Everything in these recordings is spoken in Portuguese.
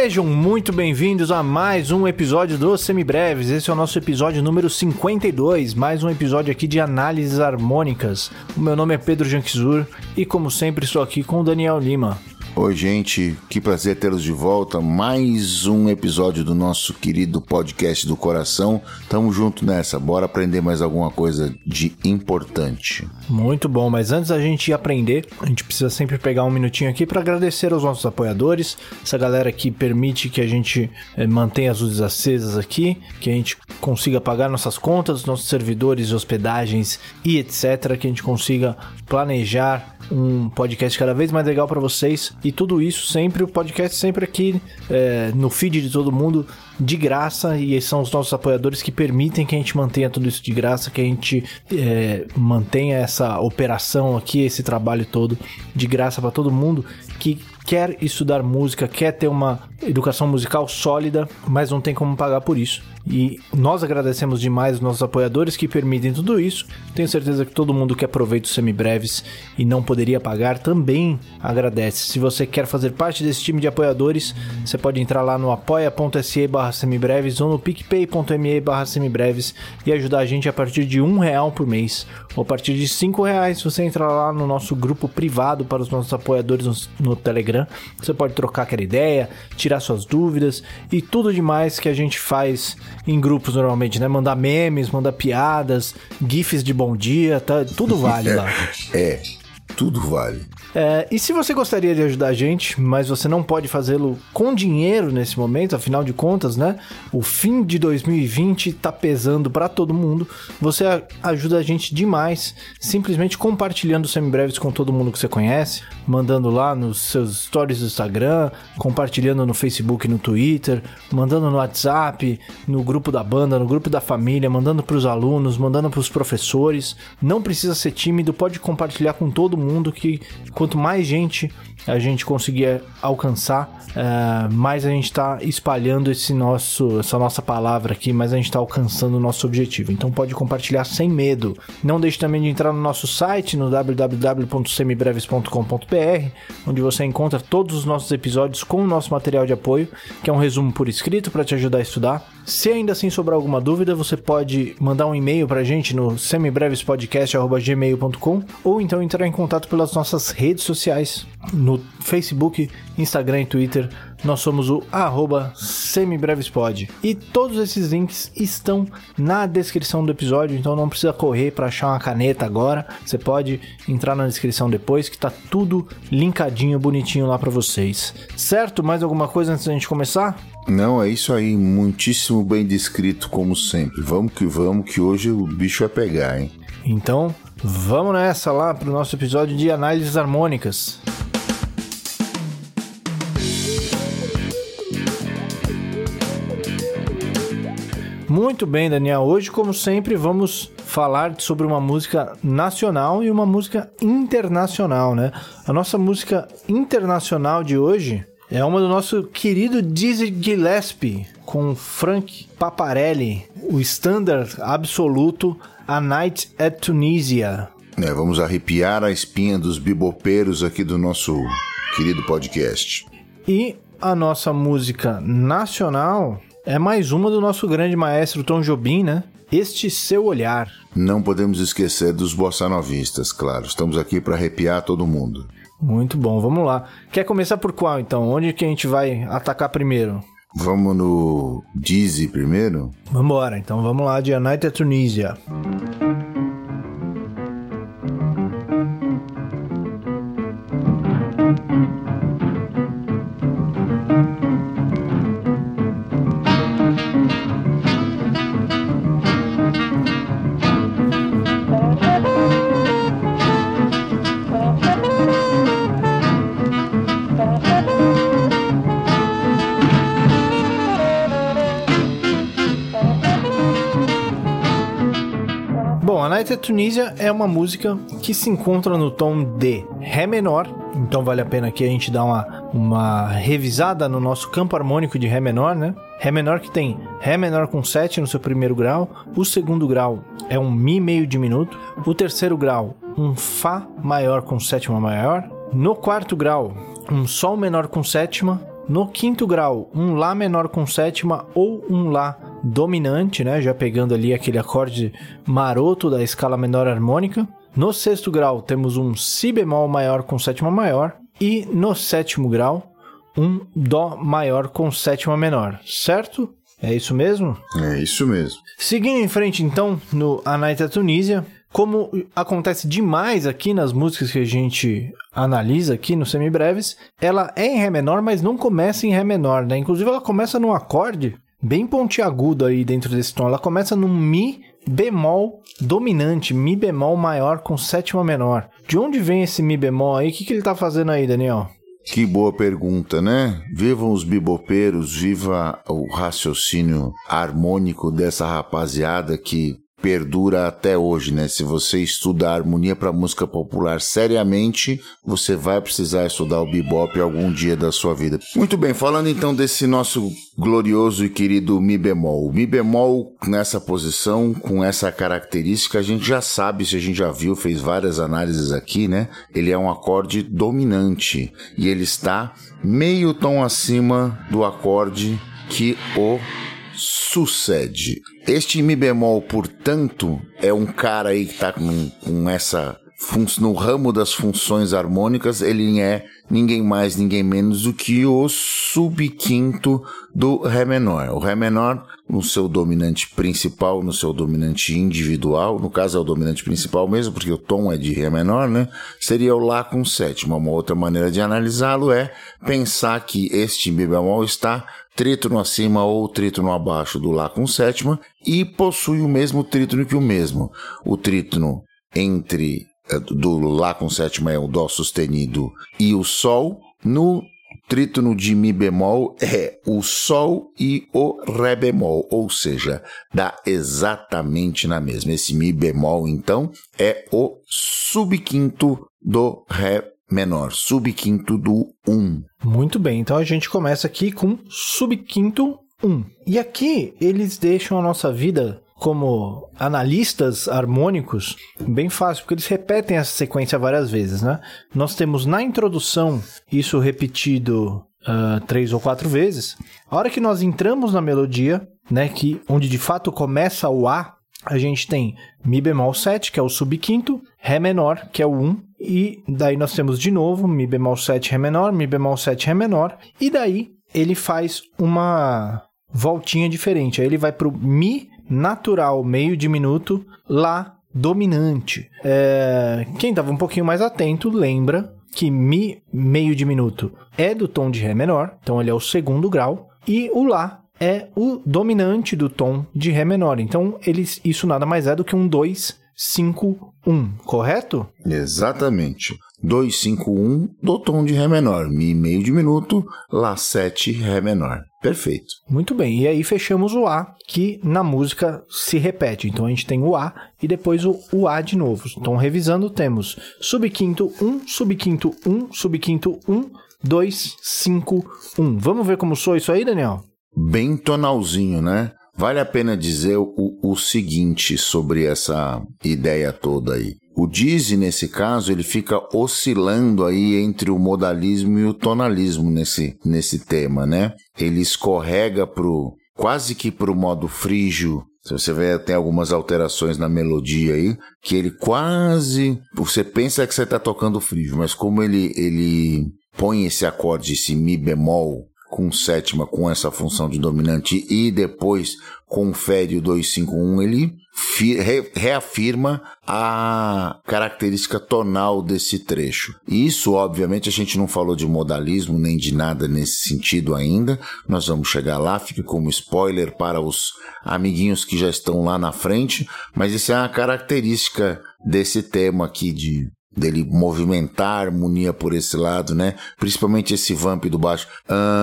Sejam muito bem-vindos a mais um episódio do Semibreves. Esse é o nosso episódio número 52, mais um episódio aqui de análises harmônicas. O meu nome é Pedro Janquizur e, como sempre, estou aqui com o Daniel Lima. Oi, gente, que prazer tê-los de volta. Mais um episódio do nosso querido podcast do coração. Tamo junto nessa, bora aprender mais alguma coisa de importante. Muito bom, mas antes da gente aprender, a gente precisa sempre pegar um minutinho aqui para agradecer aos nossos apoiadores, essa galera que permite que a gente eh, mantenha as luzes acesas aqui, que a gente consiga pagar nossas contas, nossos servidores, hospedagens e etc, que a gente consiga planejar um podcast cada vez mais legal para vocês e tudo isso sempre, o podcast sempre aqui é, no feed de todo mundo de graça e são os nossos apoiadores que permitem que a gente mantenha tudo isso de graça, que a gente é, mantenha essa operação aqui, esse trabalho todo de graça para todo mundo que quer estudar música, quer ter uma educação musical sólida, mas não tem como pagar por isso. E nós agradecemos demais os nossos apoiadores que permitem tudo isso. Tenho certeza que todo mundo que aproveita os semibreves e não poderia pagar também agradece. Se você quer fazer parte desse time de apoiadores, você pode entrar lá no apoia.se barra semibreves ou no picpay.me barra semibreves e ajudar a gente a partir de um real por mês. Ou a partir de cinco reais, você entra lá no nosso grupo privado para os nossos apoiadores no, Telegram. Você pode trocar aquela ideia, tirar suas dúvidas e tudo demais que a gente faz em grupos normalmente, né? Mandar memes, mandar piadas, gifs de bom dia, tá? Tudo vale lá. é, tudo vale. É, e se você gostaria de ajudar a gente, mas você não pode fazê-lo com dinheiro nesse momento, afinal de contas, né? O fim de 2020 tá pesando para todo mundo. Você ajuda a gente demais, simplesmente compartilhando semibreves com todo mundo que você conhece, mandando lá nos seus stories do Instagram, compartilhando no Facebook no Twitter, mandando no WhatsApp, no grupo da banda, no grupo da família, mandando para os alunos, mandando para os professores. Não precisa ser tímido, pode compartilhar com todo mundo que quanto mais gente a gente conseguir alcançar, é, mais a gente está espalhando esse nosso, essa nossa palavra aqui, mais a gente está alcançando o nosso objetivo. Então pode compartilhar sem medo. Não deixe também de entrar no nosso site no www.semibreves.com.br, onde você encontra todos os nossos episódios com o nosso material de apoio, que é um resumo por escrito para te ajudar a estudar. Se ainda assim sobrar alguma dúvida, você pode mandar um e-mail para a gente no semibrevespodcast.gmail.com ou então entrar em contato pelas nossas redes sociais no Facebook, Instagram e Twitter. Nós somos o arroba semibrevespod. E todos esses links estão na descrição do episódio, então não precisa correr para achar uma caneta agora. Você pode entrar na descrição depois, que tá tudo linkadinho, bonitinho lá para vocês. Certo? Mais alguma coisa antes da gente começar? Não, é isso aí, muitíssimo bem descrito como sempre. Vamos que vamos, que hoje o bicho vai pegar, hein? Então, vamos nessa lá pro nosso episódio de análises harmônicas. Muito bem, Daniel. Hoje, como sempre, vamos falar sobre uma música nacional e uma música internacional, né? A nossa música internacional de hoje é uma do nosso querido Dizzy Gillespie com Frank Paparelli, o standard absoluto A Night at Tunisia. É, vamos arrepiar a espinha dos bibopeiros aqui do nosso querido podcast. E a nossa música nacional é mais uma do nosso grande maestro Tom Jobim, né? Este seu olhar. Não podemos esquecer dos bossanovistas, claro. Estamos aqui para arrepiar todo mundo. Muito bom, vamos lá. Quer começar por qual então? Onde que a gente vai atacar primeiro? Vamos no Dizzy primeiro? Vambora, então vamos lá de A Night at Tunisia. Bom, A Night at Tunisia é uma música que se encontra no tom de Ré menor, então vale a pena que a gente dá uma, uma revisada no nosso campo harmônico de Ré menor, né? Ré menor que tem Ré menor com 7 no seu primeiro grau, o segundo grau é um Mi meio diminuto, o terceiro grau um Fá maior com sétima maior, no quarto grau um Sol menor com sétima, No quinto grau, um Lá menor com sétima ou um Lá dominante, né? Já pegando ali aquele acorde maroto da escala menor harmônica. No sexto grau, temos um Si bemol maior com sétima maior. E no sétimo grau, um Dó maior com sétima menor, certo? É isso mesmo? É isso mesmo. Seguindo em frente, então, no A Night at Tunisia, como acontece demais aqui nas músicas que a gente analisa aqui no Semibreves, ela é em Ré menor, mas não começa em Ré menor, né? Inclusive ela começa num acorde bem pontiagudo aí dentro desse tom. Ela começa num Mi bemol dominante, Mi bemol maior com sétima menor. De onde vem esse Mi bemol aí? O que, que ele tá fazendo aí, Daniel? Que boa pergunta, né? Vivam os bibopeiros, viva o raciocínio harmônico dessa rapaziada que perdura até hoje, né? Se você estuda a harmonia para música popular seriamente, você vai precisar estudar o bebop algum dia da sua vida. Muito bem, falando então desse nosso glorioso e querido mi bemol. Mi bemol nessa posição, com essa característica, a gente já sabe, se a gente já viu, fez várias análises aqui, né? Ele é um acorde dominante e ele está meio tom acima do acorde que o sucede. Este Mi bemol, portanto, é um cara aí que está com, com essa no ramo das funções harmônicas, ele é ninguém mais, ninguém menos do que o subquinto do Ré menor. O Ré menor, no seu dominante principal, no seu dominante individual, no caso é o dominante principal mesmo, porque o tom é de Ré menor, né? Seria o Lá com sétima. Uma outra maneira de analisá-lo é pensar que este Mi bemol está trítono acima ou trítono abaixo do Lá com sétima e possui o mesmo trítono que o mesmo. O trítono entre eh, do Lá com sétima é o Dó sustenido e o Sol. No trítono de Mi bemol é o Sol e o Ré bemol, ou seja, dá exatamente na mesma. Esse Mi bemol, então, é o subquinto do Ré menor, subquinto do 1. Muito bem, então a gente começa aqui com subquinto 1. E aqui eles deixam a nossa vida como analistas harmônicos bem fácil, porque eles repetem essa sequência várias vezes, né? Nós temos na introdução isso repetido uh, três ou quatro vezes. A hora que nós entramos na melodia, né, que onde de fato começa o A, a gente tem Mi bemol 7, que é o subquinto, Ré menor, que é o 1, e daí nós temos de novo Mi bemol 7, Ré menor, Mi bemol 7, Ré menor, e daí ele faz uma voltinha diferente. Aí ele vai pro Mi natural meio diminuto, Lá dominante. É... Quem estava um pouquinho mais atento lembra que Mi meio diminuto é do tom de Ré menor, então ele é o segundo grau, e o Lá é o dominante do tom de Ré menor. Então eles, isso nada mais é do que um 2, 5, 1, correto? Exatamente. 2, 5, 1 do tom de Ré menor. Mi meio diminuto, Lá 7, Ré menor. Perfeito. Muito bem. E aí fechamos o A, que na música se repete. Então a gente tem o A e depois o, o A de novo. Então revisando, temos subquinto 1, subquinto 1, subquinto 1, 2, 5, 1. Vamos ver como soa isso aí, Daniel? Bem tonalzinho, né? Vale a pena dizer o, o seguinte sobre essa ideia toda aí. O Dizzy, nesse caso, ele fica oscilando aí entre o modalismo e o tonalismo nesse, nesse tema, né? Ele escorrega pro, quase que pro modo frígio. Se você vê, tem algumas alterações na melodia aí, que ele quase, você pensa que você está tocando frígio, mas como ele, ele põe esse acorde, esse mi bemol, com sétima com essa função de dominante e depois confere o 251, ele reafirma a característica tonal desse trecho. Isso, obviamente, a gente não falou de modalismo nem de nada nesse sentido ainda. Nós vamos chegar lá, fique como spoiler para os amiguinhos que já estão lá na frente, mas isso é uma característica desse tema aqui de dele movimentar a harmonia por esse lado, né? Principalmente esse vamp do baixo. Ah...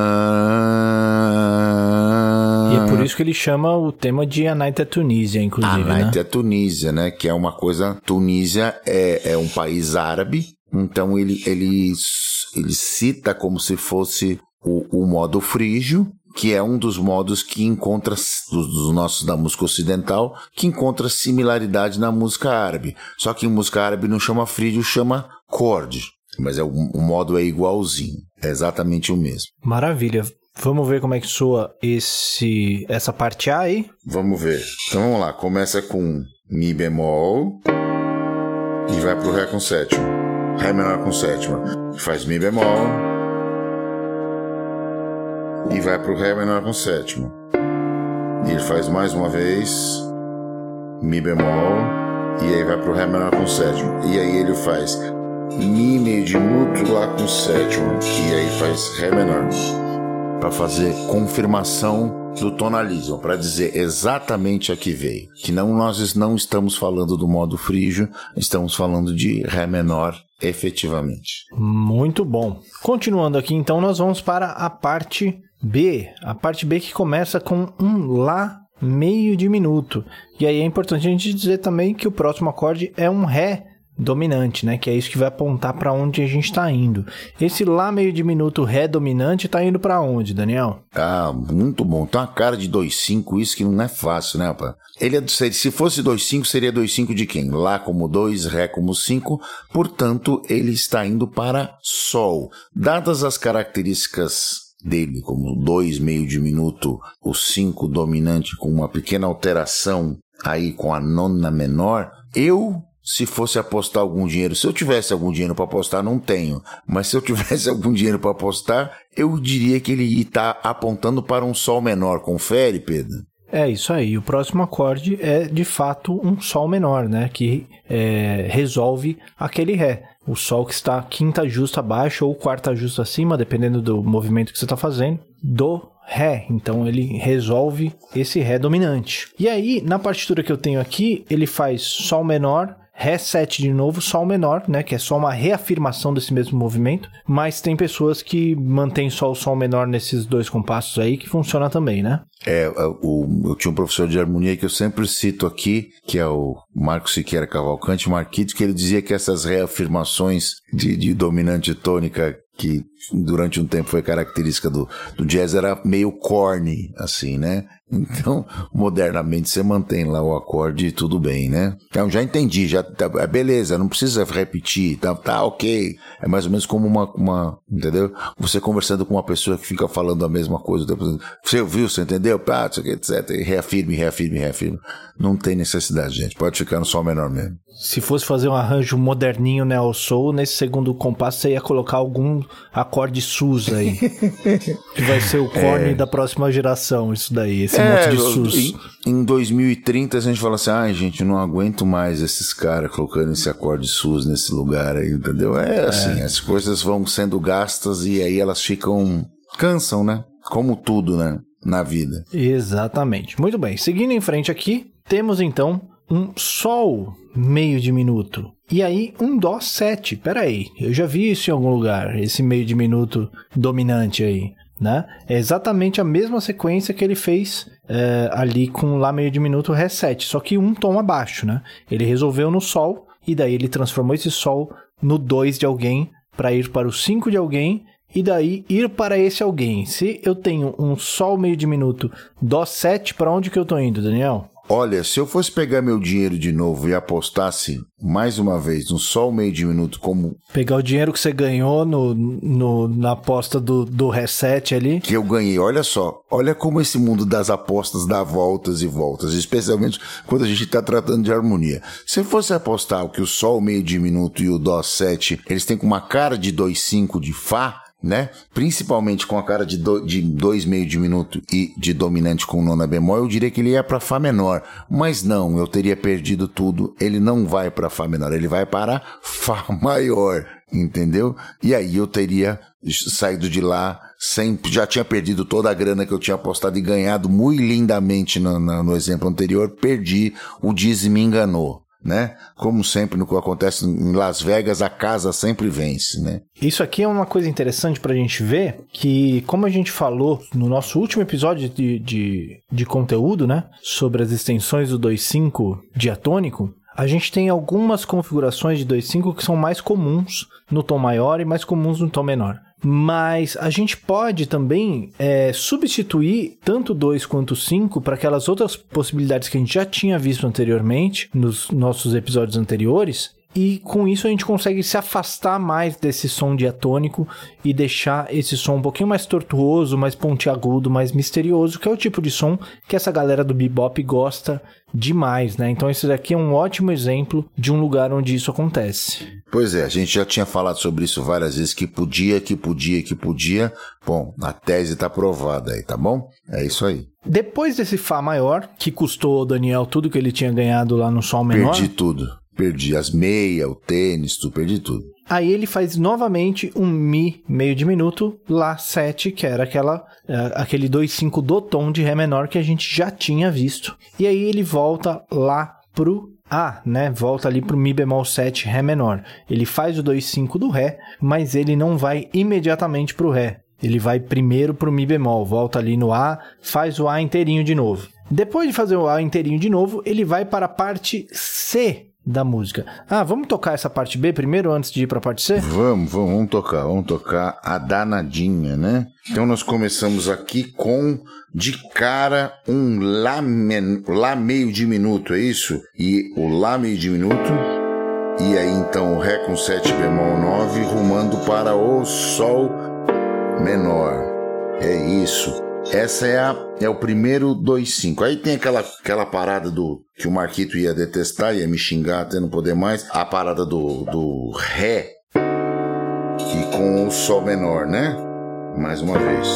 E é por isso que ele chama o tema de A Night at Tunisia, inclusive, A Night né? at Tunisia, né? Que é uma coisa... Tunísia é, é um país árabe, então ele, ele, ele cita como se fosse o, o modo frígio, que é um dos modos que encontra, dos, dos, nossos da música ocidental, que encontra similaridade na música árabe. Só que em música árabe não chama frígio, chama chord. Mas é, o, o modo é igualzinho. É exatamente o mesmo. Maravilha. Vamos ver como é que soa esse, essa parte A aí? Vamos ver. Então vamos lá. Começa com Mi bemol e vai pro Ré com sétima. Ré menor com sétima. Faz Mi bemol e vai pro Ré menor com sétima. E ele faz mais uma vez Mi bemol e aí vai pro Ré menor com sétima. E aí ele faz Mi diminuto lá com sétima. E aí faz Ré menor para fazer confirmação do tonalismo, para dizer exatamente a que veio. Que não nós não estamos falando do modo frígio, estamos falando de Ré menor efetivamente. Muito bom. Continuando aqui, então, nós vamos para a parte B. A parte B que começa com um Lá meio diminuto. E aí é importante a gente dizer também que o próximo acorde é um Ré dominante, né? Que é isso que vai apontar para onde a gente está indo. Esse lá meio diminuto ré dominante está indo para onde, Daniel? Ah, muito bom. Tem uma cara de 2,5, isso que não é fácil, né, rapaz? Ele é, se fosse 2,5, seria 2,5 de quem? Lá como 2, Ré como 5, portanto, ele está indo para Sol. Dadas as características dele, como 2 meio diminuto, o 5 dominante com uma pequena alteração aí com a nona menor, eu se fosse apostar algum dinheiro, se eu tivesse algum dinheiro para apostar, não tenho, mas se eu tivesse algum dinheiro para apostar, eu diria que ele está apontando para um sol menor. Confere, Pedro? É isso aí. O próximo acorde é de fato um sol menor, né? Que é, resolve aquele ré. O sol que está quinta justa abaixo ou quarta justa acima, dependendo do movimento que você está fazendo, do Ré, então ele resolve esse Ré dominante. E aí, na partitura que eu tenho aqui, ele faz Sol menor, 7 de novo, Sol menor, né? Que é só uma reafirmação desse mesmo movimento. Mas tem pessoas que mantêm só o Sol menor nesses dois compassos aí, que funciona também, né? É, o, eu tinha um professor de harmonia que eu sempre cito aqui, que é o Marcos Siqueira Cavalcante Marquito, que ele dizia que essas reafirmações de, de dominante tônica que durante um tempo foi característica do, do jazz, era meio corny, assim, né? Então, modernamente você mantém lá o acorde e tudo bem, né? Então, já entendi, já tá, é beleza, não precisa repetir, tá, tá ok. É mais ou menos como uma, uma, entendeu? Você conversando com uma pessoa que fica falando a mesma coisa, você ouviu, você entendeu? Pá, etc. Reafirme, reafirme, reafirme. Não tem necessidade, gente. Pode ficar no sol menor mesmo. Se fosse fazer um arranjo moderninho, né, ao soul, nesse segundo compasso você ia colocar algum acorde sus aí. que vai ser o corne é. da próxima geração, isso daí, esse é, monte de sus. Em, em 2030 a gente fala assim, ai ah, gente, não aguento mais esses caras colocando esse acorde sus nesse lugar aí, entendeu? É, é assim, as coisas vão sendo gastas e aí elas ficam... cansam, né? Como tudo, né? Na vida. Exatamente. Muito bem. Seguindo em frente aqui, temos então um Sol meio diminuto. E aí um Dó 7. Pera aí, eu já vi isso em algum lugar, esse meio diminuto dominante aí. Né? É exatamente a mesma sequência que ele fez é, ali com Lá meio diminuto Ré 7, só que um tom abaixo. Né? Ele resolveu no Sol e daí ele transformou esse Sol no 2 de alguém para ir para o 5 de alguém e daí ir para esse alguém. Se eu tenho um Sol meio diminuto Dó 7, para onde que eu estou indo, Daniel? Olha, se eu fosse pegar meu dinheiro de novo e apostasse mais uma vez no sol meio de minuto como. Pegar o dinheiro que você ganhou no, no, na aposta do, do reset ali. Que eu ganhei, olha só. Olha como esse mundo das apostas dá voltas e voltas, especialmente quando a gente está tratando de harmonia. Se eu fosse apostar que o sol meio de minuto e o dó 7 eles têm com uma cara de 2,5 de Fá né? Principalmente com a cara de, do, de dois meio de minuto e de dominante com nona bemol, eu diria que ele ia para Fá menor. Mas não, eu teria perdido tudo. Ele não vai para Fá menor, ele vai para Fá maior, entendeu? E aí eu teria saído de lá sem, já tinha perdido toda a grana que eu tinha apostado e ganhado muito lindamente no, no, no exemplo anterior, perdi, o Dizzy me enganou né? Como sempre no que acontece em Las Vegas, a casa sempre vence, né? Isso aqui é uma coisa interessante para a gente ver que, como a gente falou no nosso último episódio de, de, de conteúdo, né? Sobre as extensões do 2.5 diatônico, a gente tem algumas configurações de 2.5 que são mais comuns no tom maior e mais comuns no tom menor. Mas a gente pode também é, substituir tanto 2 quanto 5 para aquelas outras possibilidades que a gente já tinha visto anteriormente nos nossos episódios anteriores e com isso a gente consegue se afastar mais desse som diatônico e deixar esse som um pouquinho mais tortuoso, mais pontiagudo, mais misterioso, que é o tipo de som que essa galera do bebop gosta demais, né? Então esse daqui é um ótimo exemplo de um lugar onde isso acontece. Pois é, a gente já tinha falado sobre isso várias vezes, que podia, que podia, que podia. Bom, a tese tá provada aí, tá bom? É isso aí. Depois desse Fá maior, que custou ao Daniel tudo que ele tinha ganhado lá no Sol menor... Perdi tudo. Perdi as meias, o tênis, tudo, perdi tudo. Aí ele faz novamente um Mi meio diminuto, Lá 7, que era aquela, uh, aquele 2,5 do tom de Ré menor que a gente já tinha visto. E aí ele volta lá pro A, né? Volta ali pro Mi bemol 7 Ré menor. Ele faz o 2,5 do Ré, mas ele não vai imediatamente pro Ré. Ele vai primeiro pro Mi bemol, volta ali no A, faz o A inteirinho de novo. Depois de fazer o A inteirinho de novo, ele vai para a parte C da música. Ah, vamos tocar essa parte B primeiro antes de ir para a parte C? Vamos, vamos, vamos tocar, vamos tocar a danadinha, né? Então nós começamos aqui com de cara um lá, men, lá meio diminuto, é isso? E o lá meio diminuto e aí então o ré com 7 bemol 9 rumando para o sol menor. É isso. Essa é, a, é o primeiro 2-5. Aí tem aquela, aquela parada do que o Marquito ia detestar, ia me xingar até não poder mais. A parada do, do Ré e com o Sol menor, né? Mais uma vez.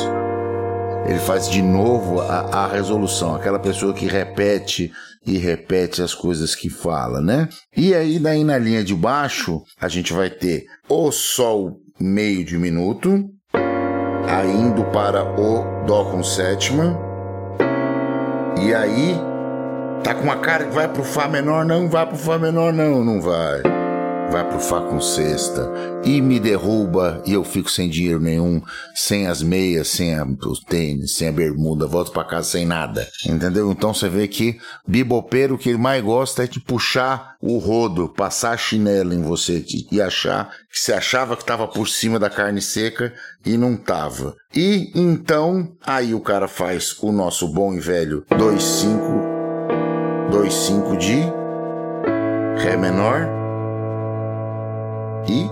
Ele faz de novo a, a resolução, aquela pessoa que repete e repete as coisas que fala, né? E aí, daí na linha de baixo, a gente vai ter o Sol meio diminuto, indo para o Dó com sétima. E aí, tá com uma cara que vai pro Fá menor, não vai pro Fá menor, não, não vai vai pro com sexta e me derruba e eu fico sem dinheiro nenhum, sem as meias, sem a, os tênis, sem a bermuda, volto para casa sem nada. Entendeu? Então você vê que bibopeiro o que ele mais gosta é de puxar o rodo, passar chinelo em você e achar que você achava que estava por cima da carne seca e não tava. E então aí o cara faz o nosso bom e velho 2-5 2-5 de Ré menor e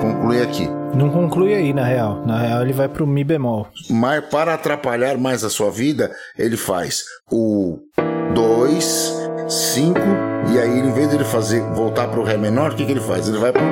conclui aqui. Não conclui aí, na real. Na real, ele vai pro Mi bemol. Mas para atrapalhar mais a sua vida, ele faz o 2, 5, e aí, em vez de ele fazer, voltar pro Ré menor, o que, que ele faz? Ele vai pro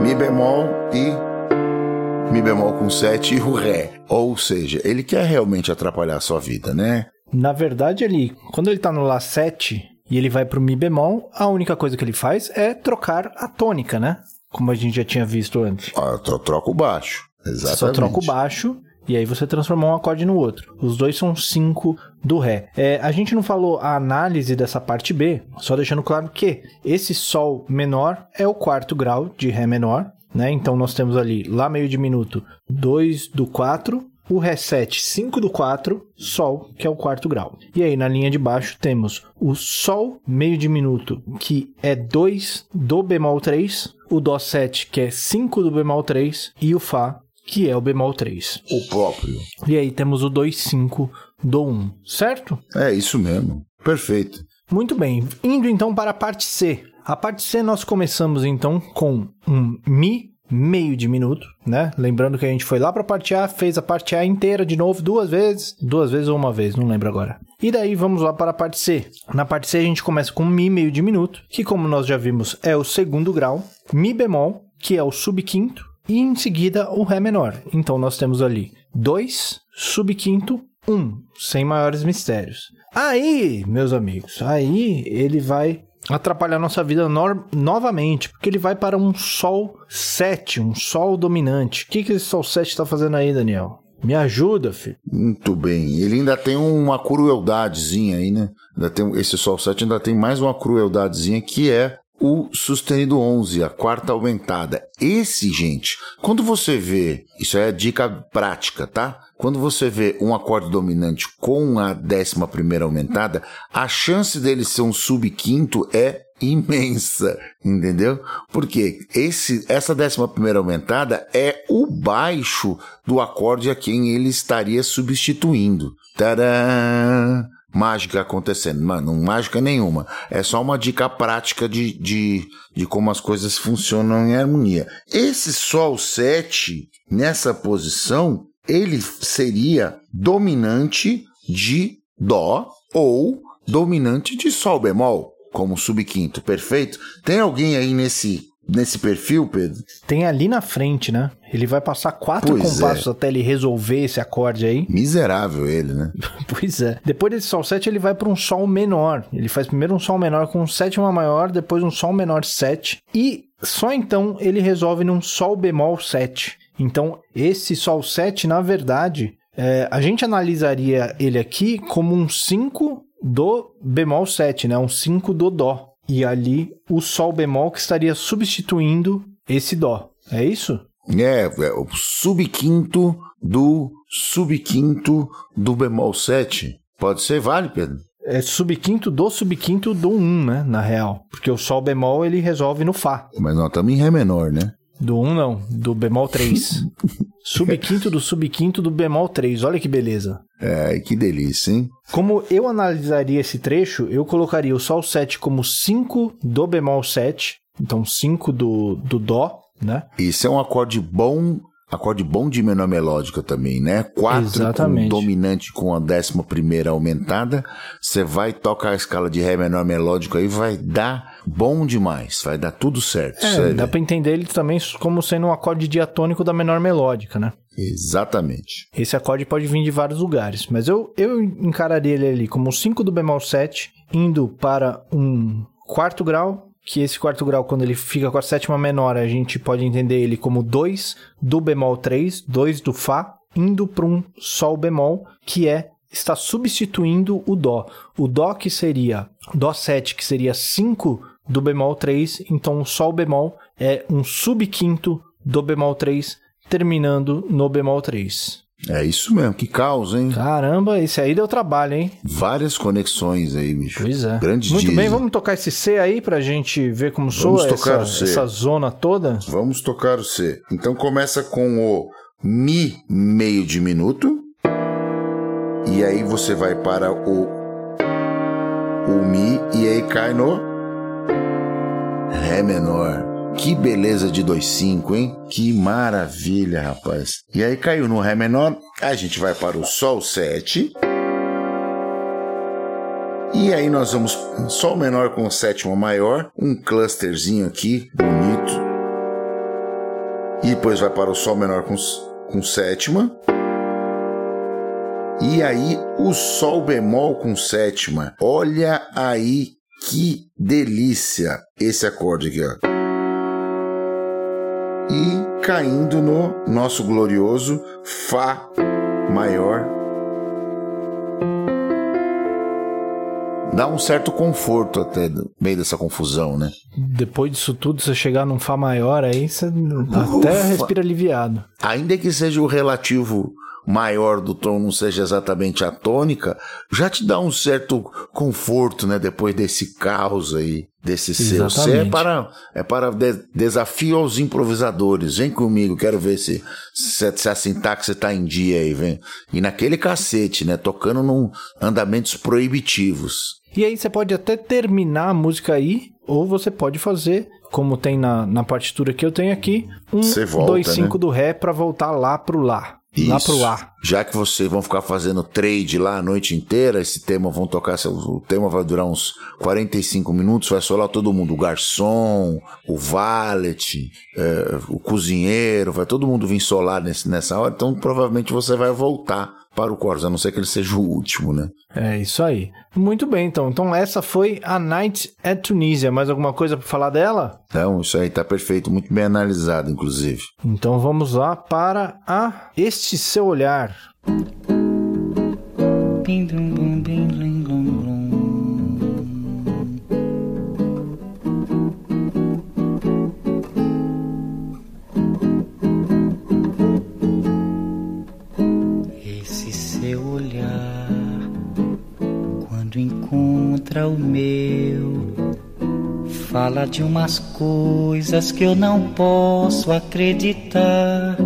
Mi bemol e Mi bemol com 7 e o Ré. Ou seja, ele quer realmente atrapalhar a sua vida, né? Na verdade, ele, quando ele tá no Lá 7 e ele vai pro Mi bemol, a única coisa que ele faz é trocar a tônica, né? como a gente já tinha visto antes. Ah, troca o baixo. Exatamente. Só troca o baixo e aí você transformou um acorde no outro. Os dois são cinco do Ré. É, a gente não falou a análise dessa parte B, só deixando claro que esse Sol menor é o quarto grau de Ré menor, né? Então nós temos ali Lá meio diminuto 2 do 4, o 7 5 do 4, Sol, que é o quarto grau. E aí na linha de baixo temos o Sol meio diminuto, que é 2 do bemol 3, o Dó 7, que é 5 do bemol 3, e o Fá, que é o bemol 3. O próprio. E aí temos o 2, 5 do 1, certo? É isso mesmo. Perfeito. Muito bem. Indo então para a parte C. A parte C nós começamos então com um Mi meio diminuto, né? Lembrando que a gente foi lá para parte A, fez a parte A inteira de novo duas vezes, duas vezes ou uma vez, não lembro agora. E daí vamos lá para a parte C. Na parte C a gente começa com Mi meio diminuto, que como nós já vimos é o segundo grau, Mi bemol, que é o subquinto, e em seguida o Ré menor. Então nós temos ali 2, subquinto, 1, um, sem maiores mistérios. Aí, meus amigos, aí ele vai atrapalhar nossa vida no novamente, porque ele vai para um Sol 7, um Sol dominante. O que, que esse Sol 7 está fazendo aí, Daniel? Me ajuda, filho. Muito bem. Ele ainda tem uma crueldadezinha aí, né? Ainda tem, esse Sol 7 ainda tem mais uma crueldadezinha que é o sustenido 11, a quarta aumentada. Esse, gente, quando você vê, isso é dica prática, tá? Quando você vê um acorde dominante com a décima primeira aumentada, a chance dele ser um subquinto é imensa, entendeu? Porque esse, essa décima primeira aumentada é o baixo do acorde a quem ele estaria substituindo. Tadã! Mágica acontecendo. Mano, mágica nenhuma. É só uma dica prática de, de, de como as coisas funcionam em harmonia. Esse Sol 7, nessa posição, ele seria dominante de Dó ou dominante de Sol bemol, como subquinto, perfeito? Tem alguém aí nesse nesse perfil, Pedro? Tem ali na frente, né? Ele vai passar quatro pois compassos é. até ele resolver esse acorde aí. Miserável ele, né? pois é. Depois desse sol 7, ele vai para um sol menor. Ele faz primeiro um sol menor com sétima maior, depois um sol menor 7 e só então ele resolve num sol bemol 7. Então, esse sol 7, na verdade, é, a gente analisaria ele aqui como um 5 do bemol 7, né? Um 5 do dó. E ali o sol bemol que estaria substituindo esse dó. É isso? É, é o subquinto do subquinto do bemol 7. Pode ser, vale, Pedro? É subquinto do subquinto do 1, né? Na real. Porque o sol bemol ele resolve no Fá. Mas nós estamos em Ré menor, né? Do 1 não, do bemol 3. subquinto do subquinto do bemol 3. Olha que beleza. É, que delícia, hein? Como eu analisaria esse trecho, eu colocaria o Sol 7 como 5 do bemol 7. Então 5 do, do Dó, né? Isso é um acorde bom acorde bom de menor melódica também, né? Quatro com dominante com a décima primeira aumentada, você vai tocar a escala de Ré menor melódico aí, vai dar bom demais, vai dar tudo certo. É, dá para entender ele também como sendo um acorde diatônico da menor melódica, né? Exatamente. Esse acorde pode vir de vários lugares, mas eu, eu encararia ele ali como 5 do bemol 7, indo para um quarto grau, que esse quarto grau, quando ele fica com a sétima menor, a gente pode entender ele como 2 do bemol 3, 2 do Fá, indo para um Sol bemol, que é está substituindo o Dó. O Dó que seria Dó 7, que seria 5 do bemol 3, então o Sol bemol é um subquinto do bemol 3, terminando no bemol 3. É isso mesmo, que causa, hein? Caramba, esse aí deu trabalho, hein? Várias conexões aí, bicho. Pois é. Grande Muito bem, vamos tocar esse C aí pra gente ver como soa essa, essa zona toda? Vamos tocar o C. Então começa com o Mi meio diminuto. E aí você vai para o, o Mi e aí cai no Ré menor. Que beleza de 2,5, hein? Que maravilha, rapaz. E aí caiu no Ré menor, a gente vai para o Sol 7. E aí nós vamos Sol menor com sétima maior, um clusterzinho aqui, bonito. E depois vai para o Sol menor com, com sétima. E aí o Sol bemol com sétima. Olha aí que delícia esse acorde aqui, ó caindo no nosso glorioso Fá maior. Dá um certo conforto até no meio dessa confusão, né? Depois disso tudo, você chegar num Fá maior, aí você Ufa. até respira aliviado. Ainda que seja o relativo maior do tom não seja exatamente a tônica, já te dá um certo conforto, né? Depois desse caos aí, desse seu. Você é para, é para de, desafio aos improvisadores. Vem comigo, quero ver se, se, se a sintaxe tá em dia aí, vem. E naquele cacete, né? Tocando num andamentos proibitivos. E aí você pode até terminar a música aí, ou você pode fazer como tem na, na partitura que eu tenho aqui, um 2, 5 né? do Ré para voltar lá pro Lá. Isso. Lá pro ar. Já que vocês vão ficar fazendo trade lá a noite inteira, esse tema vão tocar, o tema vai durar uns 45 minutos, vai solar todo mundo, o garçom, o valet, é, o cozinheiro, vai todo mundo vir solar nesse, nessa hora, então provavelmente você vai voltar para o Corsa, a não ser que ele seja o último, né? É isso aí. Muito bem, então. Então essa foi a Night at Tunisia. Mais alguma coisa para falar dela? Não, isso aí tá perfeito, muito bem analisado, inclusive. Então vamos lá para a Este Seu Olhar. Bim, bum, bim, encontra o meu. Fala de umas coisas que eu não posso acreditar.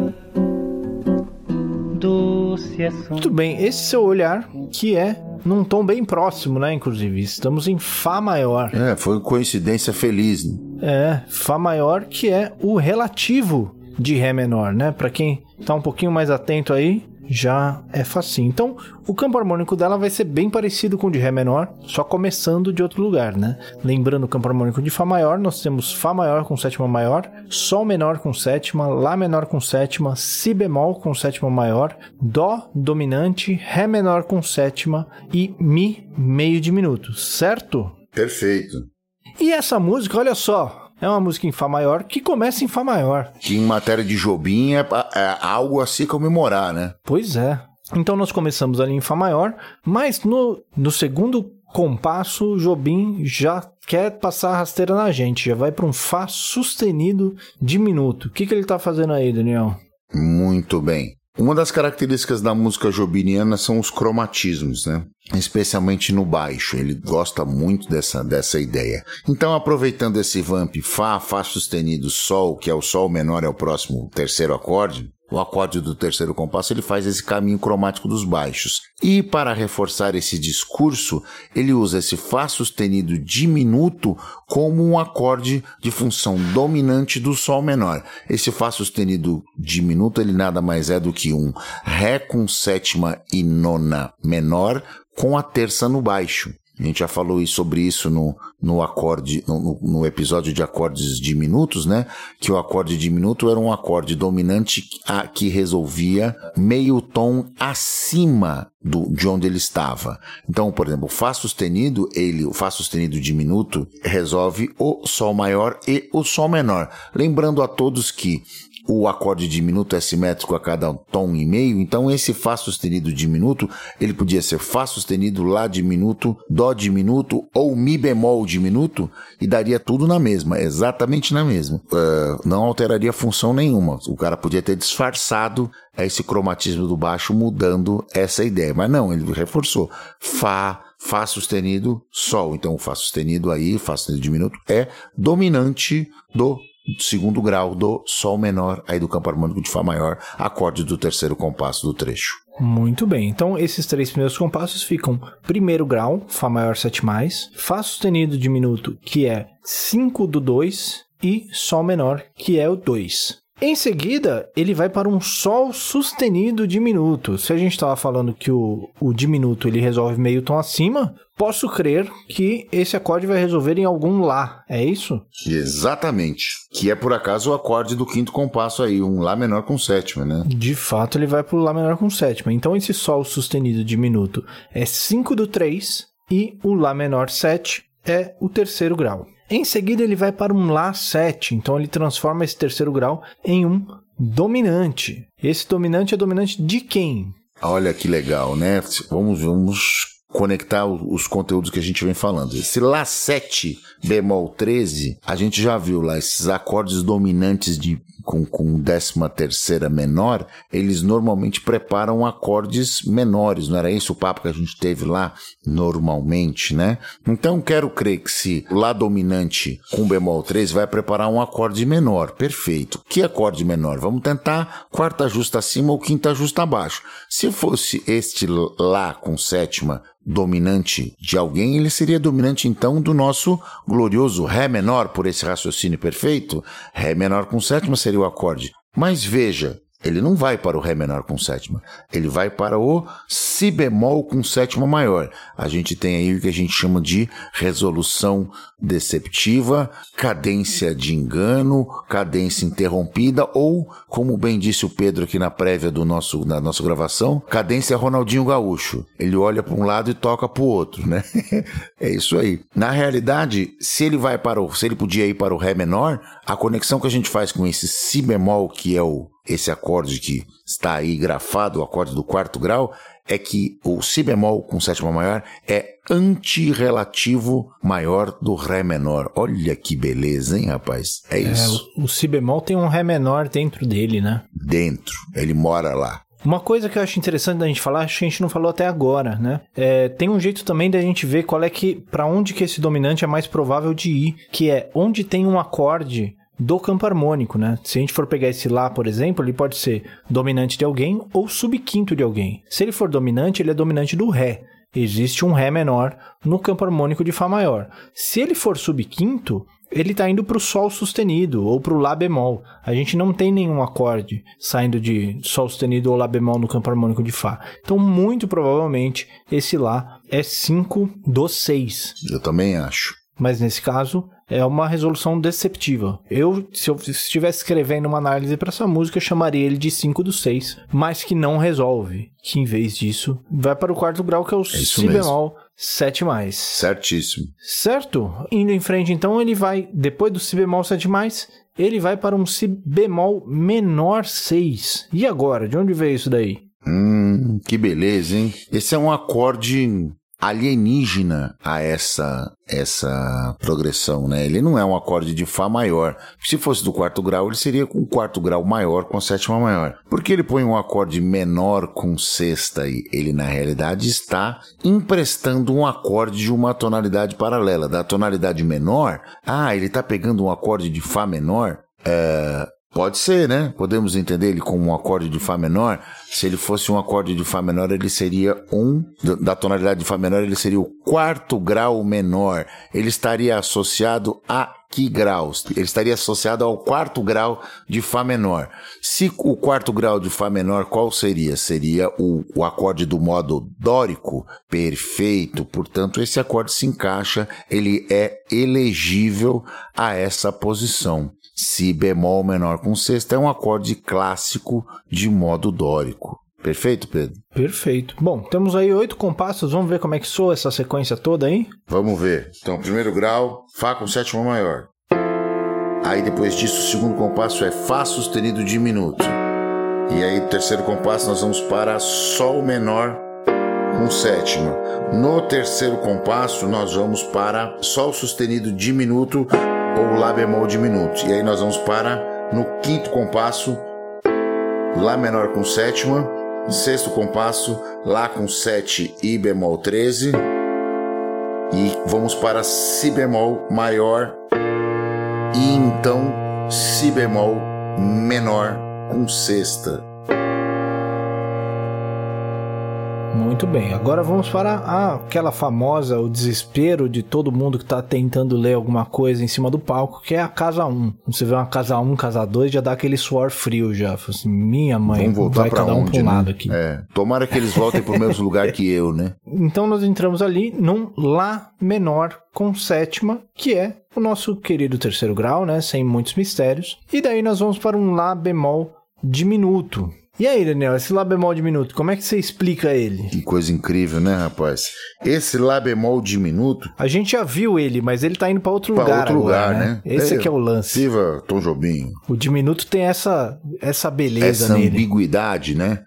Doce é som... Muito bem, esse seu olhar, que é num tom bem próximo, né? Inclusive, estamos em Fá maior. É, foi coincidência feliz. Né? É, Fá maior que é o relativo de Ré menor, né? Para quem tá um pouquinho mais atento aí, já é facinho. Então, o campo harmônico dela vai ser bem parecido com o de Ré menor, só começando de outro lugar, né? Lembrando o campo harmônico de Fá maior, nós temos Fá maior com sétima maior, Sol menor com sétima, Lá menor com sétima, Si bemol com sétima maior, Dó dominante, Ré menor com sétima e Mi meio diminuto, certo? Perfeito. E essa música, olha só, é uma música em Fá maior que começa em Fá maior. Que em matéria de Jobim é, é algo a se comemorar, né? Pois é. Então nós começamos ali em Fá maior, mas no, no segundo compasso, Jobim já quer passar a rasteira na gente, já vai para um Fá sustenido diminuto. O que, que ele está fazendo aí, Daniel? Muito bem. Uma das características da música jobiniana são os cromatismos, né? Especialmente no baixo, ele gosta muito dessa, dessa ideia. Então, aproveitando esse vamp Fá, Fá sustenido, Sol, que é o Sol menor, é o próximo terceiro acorde, o acorde do terceiro compasso, ele faz esse caminho cromático dos baixos. E para reforçar esse discurso, ele usa esse Fá sustenido diminuto como um acorde de função dominante do Sol menor. Esse Fá sustenido diminuto, ele nada mais é do que um Ré com sétima e nona menor com a terça no baixo. A gente já falou sobre isso no, no acorde, no, no, episódio de acordes diminutos, né? Que o acorde diminuto era um acorde dominante a, que resolvia meio tom acima do, de onde ele estava. Então, por exemplo, o Fá sustenido, ele, o Fá sustenido diminuto, resolve o Sol maior e o Sol menor. Lembrando a todos que o acorde diminuto é simétrico a cada tom e meio, então esse Fá sustenido diminuto, ele podia ser Fá sustenido, Lá diminuto, Dó diminuto ou Mi bemol diminuto e daria tudo na mesma, exatamente na mesma. Uh, não alteraria função nenhuma. O cara podia ter disfarçado esse cromatismo do baixo mudando essa ideia, mas não, ele reforçou. Fá, Fá sustenido, Sol. Então o Fá sustenido aí, Fá sustenido diminuto, é dominante do segundo grau do Sol menor, aí do campo harmônico de Fá maior, acorde do terceiro compasso do trecho. Muito bem, então esses três primeiros compassos ficam primeiro grau, Fá maior 7, Fá sustenido diminuto, que é 5 do 2, e Sol menor, que é o 2. Em seguida, ele vai para um Sol sustenido diminuto. Se a gente estava falando que o, o diminuto ele resolve meio tom acima, posso crer que esse acorde vai resolver em algum Lá, é isso? Exatamente. Que é por acaso o acorde do quinto compasso aí, um Lá menor com sétima, né? De fato, ele vai para o Lá menor com sétima. Então, esse Sol sustenido diminuto é 5 do 3 e o Lá menor 7 é o terceiro grau. Em seguida, ele vai para um Lá 7, então ele transforma esse terceiro grau em um dominante. Esse dominante é dominante de quem? Olha que legal, né? Vamos, vamos conectar os conteúdos que a gente vem falando. Esse Lá 7 bemol 13, a gente já viu lá esses acordes dominantes de com, com décima terceira menor, eles normalmente preparam acordes menores, não era isso o papo que a gente teve lá normalmente, né? Então quero crer que se Lá dominante com bemol 13 vai preparar um acorde menor, perfeito. Que acorde menor? Vamos tentar quarta justa acima ou quinta justa abaixo. Se fosse este Lá com sétima dominante de alguém, ele seria dominante então do nosso glorioso Ré menor, por esse raciocínio perfeito. Ré menor com sétima seria o acorde. Mas veja, ele não vai para o Ré menor com sétima, ele vai para o Si bemol com sétima maior. A gente tem aí o que a gente chama de resolução deceptiva, cadência de engano, cadência interrompida ou, como bem disse o Pedro aqui na prévia do nosso, da nossa gravação, cadência Ronaldinho Gaúcho. Ele olha para um lado e toca para o outro, né? é isso aí. Na realidade, se ele vai para o, se ele podia ir para o Ré menor, a conexão que a gente faz com esse Si bemol, que é o esse acorde que está aí grafado, o acorde do quarto grau, é que o Si bemol com sétima maior é antirrelativo maior do Ré menor. Olha que beleza, hein, rapaz? É, é isso. O, o Si bemol tem um Ré menor dentro dele, né? Dentro. Ele mora lá. Uma coisa que eu acho interessante da gente falar, acho que a gente não falou até agora, né? É, tem um jeito também da gente ver qual é que, para onde que esse dominante é mais provável de ir, que é onde tem um acorde do campo harmônico, né? Se a gente for pegar esse Lá, por exemplo, ele pode ser dominante de alguém ou subquinto de alguém. Se ele for dominante, ele é dominante do Ré. existe um Ré menor no campo harmônico de Fá maior. Se ele for subquinto, ele está indo para o Sol sustenido ou para o Lá bemol. A gente não tem nenhum acorde saindo de Sol sustenido ou Lá bemol no campo harmônico de Fá. Então, muito provavelmente, esse Lá é 5 do 6. Eu também acho. Mas nesse caso, é uma resolução deceptiva. Eu, se eu estivesse escrevendo uma análise para essa música, chamaria ele de 5 do 6, mas que não resolve. Que em vez disso, vai para o quarto grau, que é o é Si bemol 7 mais. Certíssimo. Certo? Indo em frente, então, ele vai, depois do Si bemol 7 mais, ele vai para um Si bemol menor 6. E agora? De onde veio isso daí? Hum, que beleza, hein? Esse é um acorde alienígena a essa essa progressão, né? Ele não é um acorde de Fá maior. Se fosse do quarto grau, ele seria com quarto grau maior com sétima maior. Porque ele põe um acorde menor com sexta e ele na realidade está emprestando um acorde de uma tonalidade paralela. Da tonalidade menor, ah, ele está pegando um acorde de Fá menor. É, Pode ser, né? Podemos entender ele como um acorde de Fá menor. Se ele fosse um acorde de Fá menor, ele seria um, da tonalidade de Fá menor, ele seria o quarto grau menor. Ele estaria associado a que graus? Ele estaria associado ao quarto grau de Fá menor. Se o quarto grau de Fá menor, qual seria? Seria o, o acorde do modo dórico? Perfeito. Portanto, esse acorde se encaixa, ele é elegível a essa posição. Si bemol menor com sexta é um acorde clássico de modo dórico. Perfeito, Pedro? Perfeito. Bom, temos aí oito compassos, vamos ver como é que soa essa sequência toda aí? Vamos ver. Então, primeiro grau, Fá com sétima maior. Aí depois disso, o segundo compasso é Fá sustenido diminuto. E aí, terceiro compasso, nós vamos para Sol menor com sétima. No terceiro compasso, nós vamos para Sol sustenido diminuto ou Lá bemol diminuto. E aí nós vamos para no quinto compasso, Lá menor com sétima, sexto compasso, Lá com sete e bemol 13. E vamos para Si bemol maior e então Si bemol menor com sexta. Muito bem, agora vamos para a, aquela famosa, o desespero de todo mundo que está tentando ler alguma coisa em cima do palco, que é a casa 1. Você vê uma casa 1, casa 2, já dá aquele suor frio já. Assim, minha mãe, Vamos voltar vai cada um onde, um né? lado aqui. É, tomara que eles voltem para o mesmo lugar que eu, né? Então nós entramos ali num Lá menor com sétima, que é o nosso querido terceiro grau, né? Sem muitos mistérios. E daí nós vamos para um Lá bemol diminuto. E aí, Daniel, esse Lá bemol diminuto, como é que você explica ele? Que coisa incrível, né, rapaz? Esse Lá bemol diminuto. A gente já viu ele, mas ele tá indo para outro Pra lugar outro agora, lugar, né? né? Esse É, aqui é o lance. Viva Tom Jobim. O diminuto tem essa, essa beleza Essa nele. ambiguidade, né?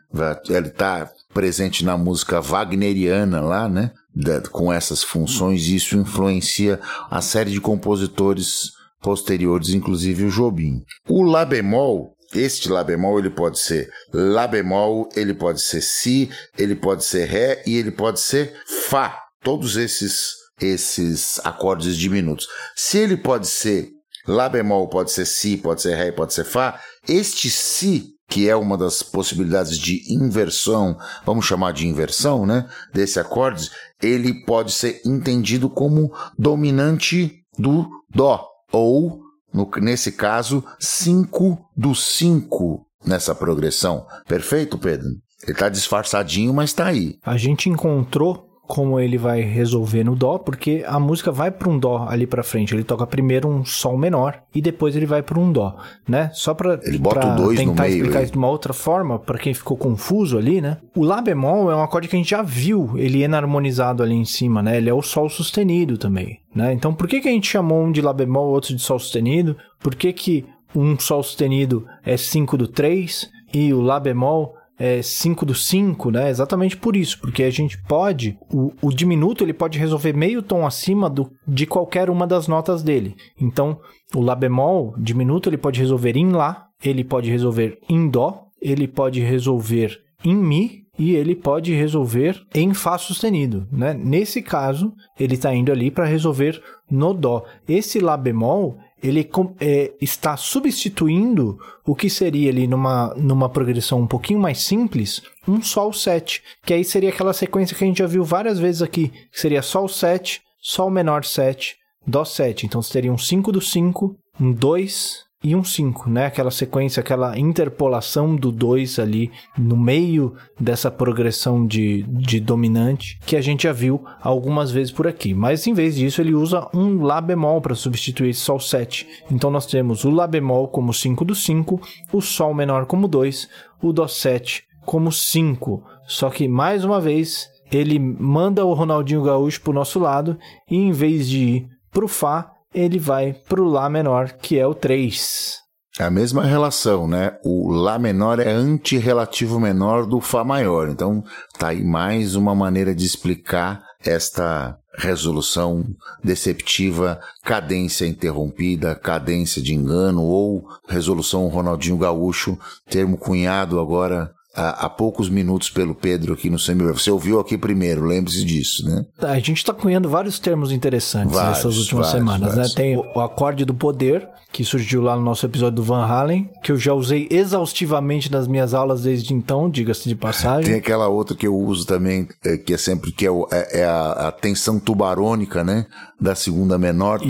Ele tá presente na música wagneriana lá, né? Da- com essas funções, e isso influencia a série de compositores posteriores, inclusive o Jobim. O Lá bemol, este Lá bemol, ele pode ser Lá bemol, ele pode ser Si, ele pode ser Ré e ele pode ser Fá. Todos esses, esses acordes diminutos. Se ele pode ser Lá bemol, pode ser Si, pode ser Ré, pode ser Fá, este Si que é uma das possibilidades de inversão, vamos chamar de inversão, né, desse acorde, ele pode ser entendido como dominante do dó ou no, nesse caso 5 do 5 nessa progressão. Perfeito, Pedro? Ele tá disfarçadinho, mas tá aí. A gente encontrou como ele vai resolver no dó, porque a música vai para um dó ali para frente. Ele toca primeiro um sol menor e depois ele vai para um dó, né? Só para Ele bota o dois no tentar meio, explicar isso de uma outra forma, para quem ficou confuso ali, né? O lá bemol é um acorde que a gente já viu, ele enarmonizado ali em cima, né? Ele é o sol sustenido também, né? Então, por que que a gente chamou um de lá bemol, outro de sol sustenido? Por que que um sol sustenido é 5 do 3 e o lá bemol é 5 do 5, né? Exatamente por isso, porque a gente pode, o, o diminuto ele pode resolver meio tom acima do, de qualquer uma das notas dele. Então, o Lá bemol diminuto ele pode resolver em Lá, ele pode resolver em Dó, ele pode resolver em Mi e ele pode resolver em Fá sustenido, né? Nesse caso, ele está indo ali para resolver no Dó. Esse Lá bemol ele é, está substituindo o que seria ali numa, numa progressão um pouquinho mais simples, um Sol 7, que aí seria aquela sequência que a gente já viu várias vezes aqui, que seria Sol 7, Sol menor 7, Dó 7. Então você teria um 5 do 5, um 2 e um 5, né? Aquela sequência, aquela interpolação do 2 ali no meio dessa progressão de, de dominante que a gente já viu algumas vezes por aqui. Mas em vez disso, ele usa um Lá bemol para substituir Sol 7. Então nós temos o Lá bemol como 5 do 5, o Sol menor como 2, o Dó 7 como 5. Só que mais uma vez ele manda o Ronaldinho Gaúcho pro nosso lado e em vez de ir pro Fá, ele vai para o Lá menor, que é o 3. É a mesma relação, né? O Lá menor é antirrelativo menor do Fá maior. Então, tá aí mais uma maneira de explicar esta resolução deceptiva, cadência interrompida, cadência de engano ou resolução Ronaldinho Gaúcho, termo cunhado agora há, há poucos minutos pelo Pedro aqui no Semibreve. Você ouviu aqui primeiro, lembre-se disso, né? A gente está cunhando vários termos interessantes vários, nessas últimas vários, semanas, vários. né? Tem o acorde do poder, que surgiu lá no nosso episódio do Van Halen, que eu já usei exaustivamente nas minhas aulas desde então, diga-se de passagem. Tem aquela outra que eu uso também, é, que é sempre que é, é, é a, a, tensão tubarônica, né? Da segunda menor.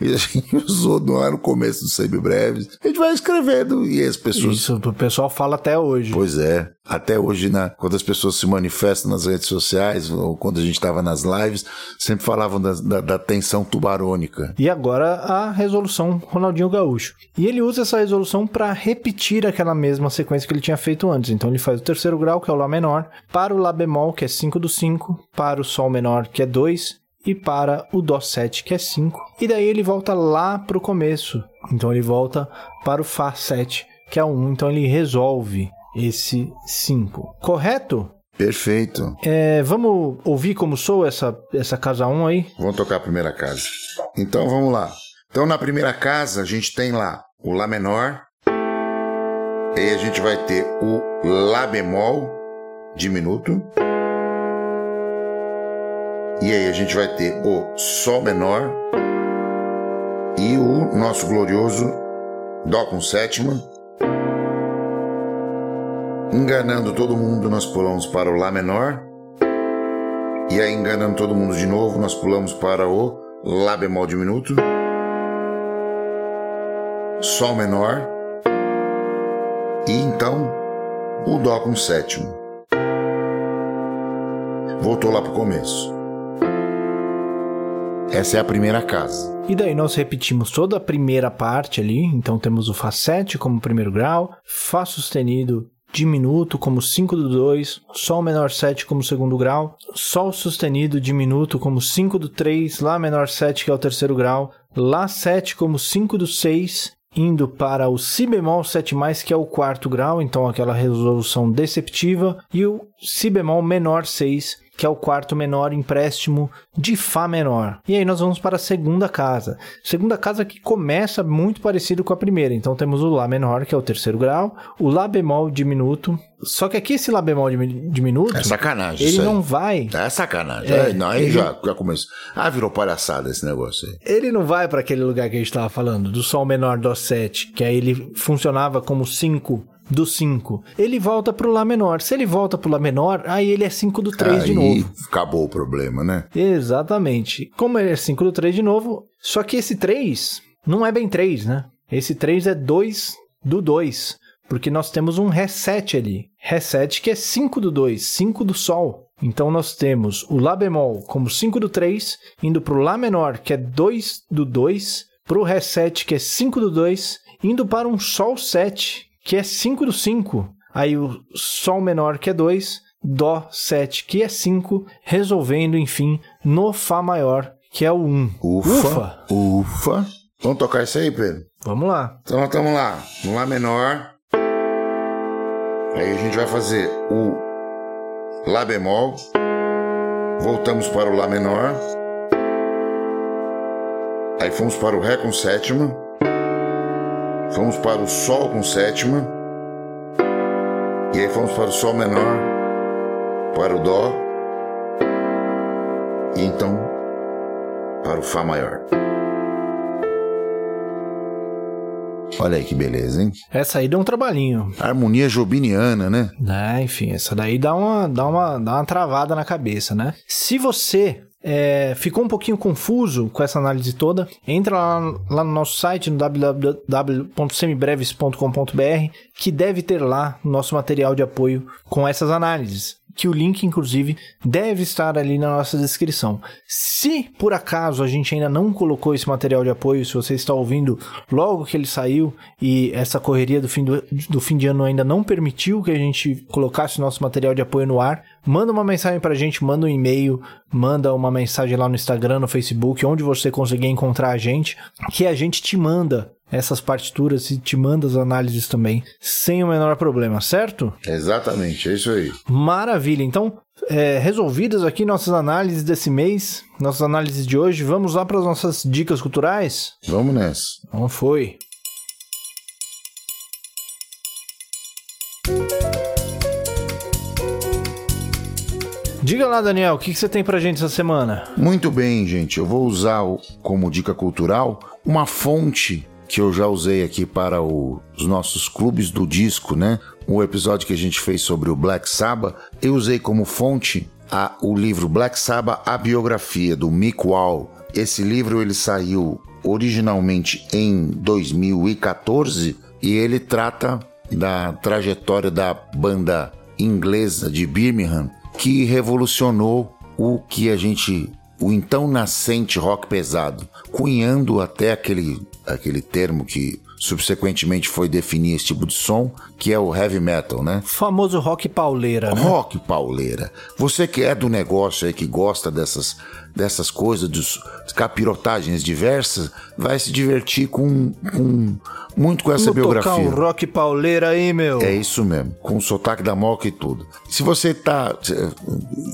E a gente usou lá no começo do Semibreves. A gente vai escrevendo e as pessoas. Isso, o pessoal fala até hoje. Pois é. Até hoje, né, quando as pessoas se manifestam nas redes sociais, ou quando a gente estava nas lives, sempre falavam da, da, da, tensão tubarônica. E agora a resolução Ronaldinho Gaúcho. E ele usa essa resolução para repetir aquela mesma sequência que ele tinha feito antes. Então ele faz o terceiro grau, que é o Lá menor, para o Lá bemol, que é 5 do 5, para o Sol menor, que é 2, e para o Dó 7, que é 5. E daí ele volta lá para o começo. Então ele volta para o Fá 7, que é 1. Então ele resolve esse 5. Correto? Perfeito. É, vamos ouvir como sou essa, essa casa 1 aí? Vamos tocar a primeira casa. Então vamos lá. Então na primeira casa a gente tem lá o Lá menor. E aí a gente vai ter o Lá bemol diminuto. E aí a gente vai ter o Sol menor e o nosso glorioso Dó com sétima Enganando todo mundo, nós pulamos para o Lá menor. E aí, enganando todo mundo de novo, nós pulamos para o Lá bemol diminuto. Sol menor. E então, o Dó com sétimo. Voltou lá para o começo. Essa é a primeira casa. E daí nós repetimos toda a primeira parte ali. Então temos o Fá 7 como primeiro grau, Fá sustenido diminuto como 5 do 2, Sol menor 7 como segundo grau, Sol sustenido diminuto como 5 do 3, Lá menor 7 que é o terceiro grau, Lá 7 como 5 do 6, indo para o Si bemol 7 que é o quarto grau, então aquela resolução deceptiva, e o Si bemol menor 6 que é o quarto menor empréstimo de Fá menor. E aí nós vamos para a segunda casa. Segunda casa que começa muito parecido com a primeira. Então temos o Lá menor, que é o terceiro grau, o Lá bemol diminuto. Só que aqui esse Lá bemol diminuto. É sacanagem. Ele não vai. É sacanagem. É, não, aí ele... já, já começou. Ah, virou palhaçada esse negócio aí. Ele não vai para aquele lugar que a gente estava falando, do Sol menor do 7, que aí ele funcionava como 5 do 5. Ele volta pro Lá menor. Se ele volta pro Lá menor, aí ele é 5 do 3 aí de novo. acabou o problema, né? Exatamente. Como ele é 5 do 3 de novo, só que esse 3 não é bem 3, né? Esse 3 é 2 do 2, porque nós temos um reset ali. Reset que é 5 do 2, 5 do Sol. Então nós temos o Lá bemol como 5 do 3, indo pro Lá menor, que é 2 do 2, pro reset, que é 5 do 2, indo para um Sol 7, que é 5 do 5. Aí o Sol menor, que é 2, Dó 7, que é 5, resolvendo, enfim, no Fá maior, que é o 1. Ufa! Ufa! Vamos tocar isso aí, Pedro? Vamos lá. Então, estamos lá. No Lá menor. Aí a gente vai fazer o Lá bemol. Voltamos para o Lá menor. Aí fomos para o Ré com sétima. Fomos para o Sol com sétima. E aí fomos para o Sol menor, para o Dó. E então para o Fá maior. Olha aí que beleza, hein? Essa aí deu um trabalhinho. Harmonia jobiniana, né? É, enfim, essa daí dá uma, dá, uma, dá uma travada na cabeça, né? Se você é, ficou um pouquinho confuso com essa análise toda, entra lá, lá no nosso site, no www.semibreves.com.br, que deve ter lá nosso material de apoio com essas análises que o link, inclusive, deve estar ali na nossa descrição. Se por acaso a gente ainda não colocou esse material de apoio, se você está ouvindo logo que ele saiu e essa correria do fim, do, do fim de ano ainda não permitiu que a gente colocasse o nosso material de apoio no ar, manda uma mensagem pra gente, manda um e-mail, manda uma mensagem lá no Instagram, no Facebook, onde você conseguir encontrar a gente, que a gente te manda essas partituras e te manda as análises também, sem o menor problema, certo? Exatamente, é isso aí. Maravilha. Então, é, resolvidas aqui nossas análises desse mês, nossas análises de hoje, vamos lá para as nossas dicas culturais? Vamos nessa. Não foi. Diga lá, Daniel, o que, que você tem pra gente essa semana? Muito bem, gente. Eu vou usar como dica cultural uma fonte que eu já usei aqui para o, os nossos clubes do disco, né? O episódio que a gente fez sobre o Black Sabbath, eu usei como fonte a, o livro Black Sabbath, a biografia do Mick Wall. Esse livro ele saiu originalmente em 2014 e ele trata da trajetória da banda inglesa de Birmingham que revolucionou o que a gente o então nascente rock pesado, cunhando até aquele aquele termo que subsequentemente foi definir esse tipo de som, que é o heavy metal, né? Famoso rock pauleira, né? Rock pauleira. Você que é do negócio aí, que gosta dessas, dessas coisas, dos capirotagens diversas, vai se divertir com, com muito com essa Vamos biografia. tocar um rock pauleira aí, meu. É isso mesmo, com o sotaque da moca e tudo. Se você tá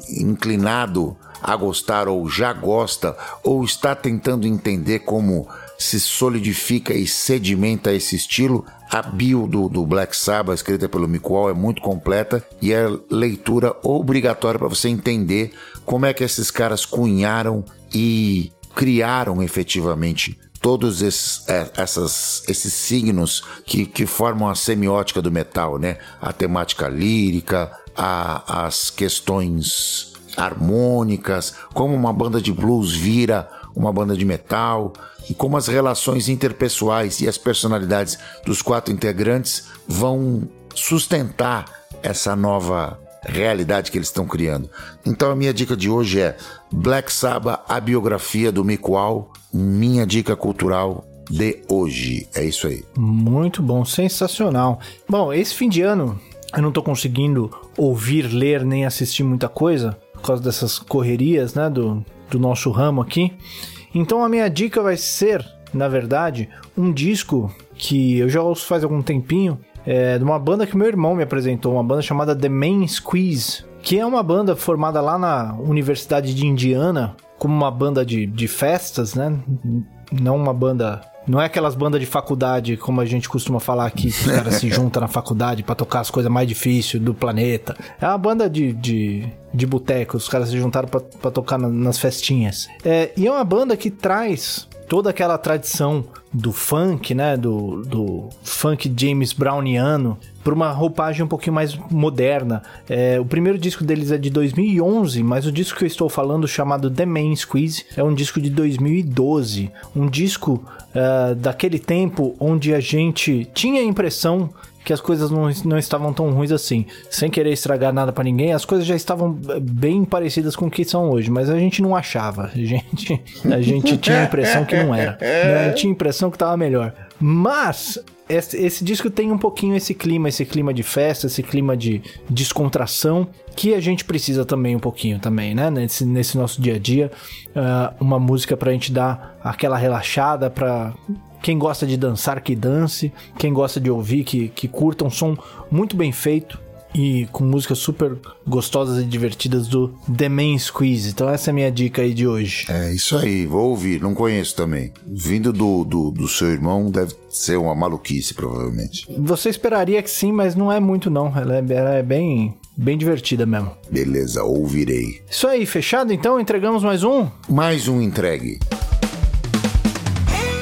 inclinado a gostar ou já gosta ou está tentando entender como se solidifica e sedimenta esse estilo. A bio do, do Black Sabbath, escrita pelo Mick é muito completa e é leitura obrigatória para você entender como é que esses caras cunharam e criaram efetivamente todos esses, é, essas, esses signos que, que formam a semiótica do metal, né? A temática lírica, a, as questões harmônicas, como uma banda de blues vira uma banda de metal, e como as relações interpessoais e as personalidades dos quatro integrantes vão sustentar essa nova realidade que eles estão criando. Então a minha dica de hoje é Black Sabbath, a biografia do Mick Wall, minha dica cultural de hoje. É isso aí. Muito bom, sensacional. Bom, esse fim de ano eu não tô conseguindo ouvir, ler nem assistir muita coisa por causa dessas correrias, né, do, do nosso ramo aqui. Então a minha dica vai ser, na verdade, um disco que eu já ouço faz algum tempinho, é de uma banda que meu irmão me apresentou, uma banda chamada The Main Squeeze, que é uma banda formada lá na Universidade de Indiana, como uma banda de, de festas, né? Não uma banda não é aquelas bandas de faculdade, como a gente costuma falar aqui, que os caras se juntam na faculdade para tocar as coisas mais difíceis do planeta. É uma banda de, de, de boteco, os caras se juntaram para tocar na, nas festinhas. É, e é uma banda que traz toda aquela tradição do funk, né, do, do funk James Browniano, para uma roupagem um pouquinho mais moderna. É, o primeiro disco deles é de 2011, mas o disco que eu estou falando, chamado The Main Squeeze, é um disco de 2012. Um disco uh, daquele tempo onde a gente tinha a impressão que as coisas não, não estavam tão ruins assim. Sem querer estragar nada para ninguém, as coisas já estavam bem parecidas com o que são hoje, mas a gente não achava. A gente, a gente tinha a impressão que não era. Né? Tinha a impressão que tava melhor. Mas esse, esse, disco tem um pouquinho esse clima, esse clima de festa, esse clima de descontração que a gente precisa também um pouquinho também, né? Nesse, nesse nosso dia a dia, uh, uma música pra gente dar aquela relaxada, pra quem gosta de dançar que dance, quem gosta de ouvir que, que curta um som muito bem feito e com músicas super gostosas e divertidas do The Main Squeeze. Então essa é a minha dica aí de hoje. É isso aí, vou ouvir, não conheço também. Vindo do, do, do seu irmão, deve ser uma maluquice, provavelmente. Você esperaria que sim, mas não é muito não. Ela é, ela é bem, bem divertida mesmo. Beleza, ouvirei. Isso aí, fechado então? Entregamos mais um? Mais um entregue.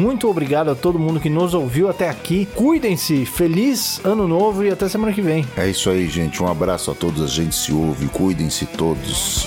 Muito obrigado a todo mundo que nos ouviu até aqui. Cuidem-se, feliz ano novo e até semana que vem. É isso aí, gente. Um abraço a todos. A gente se ouve. Cuidem-se todos.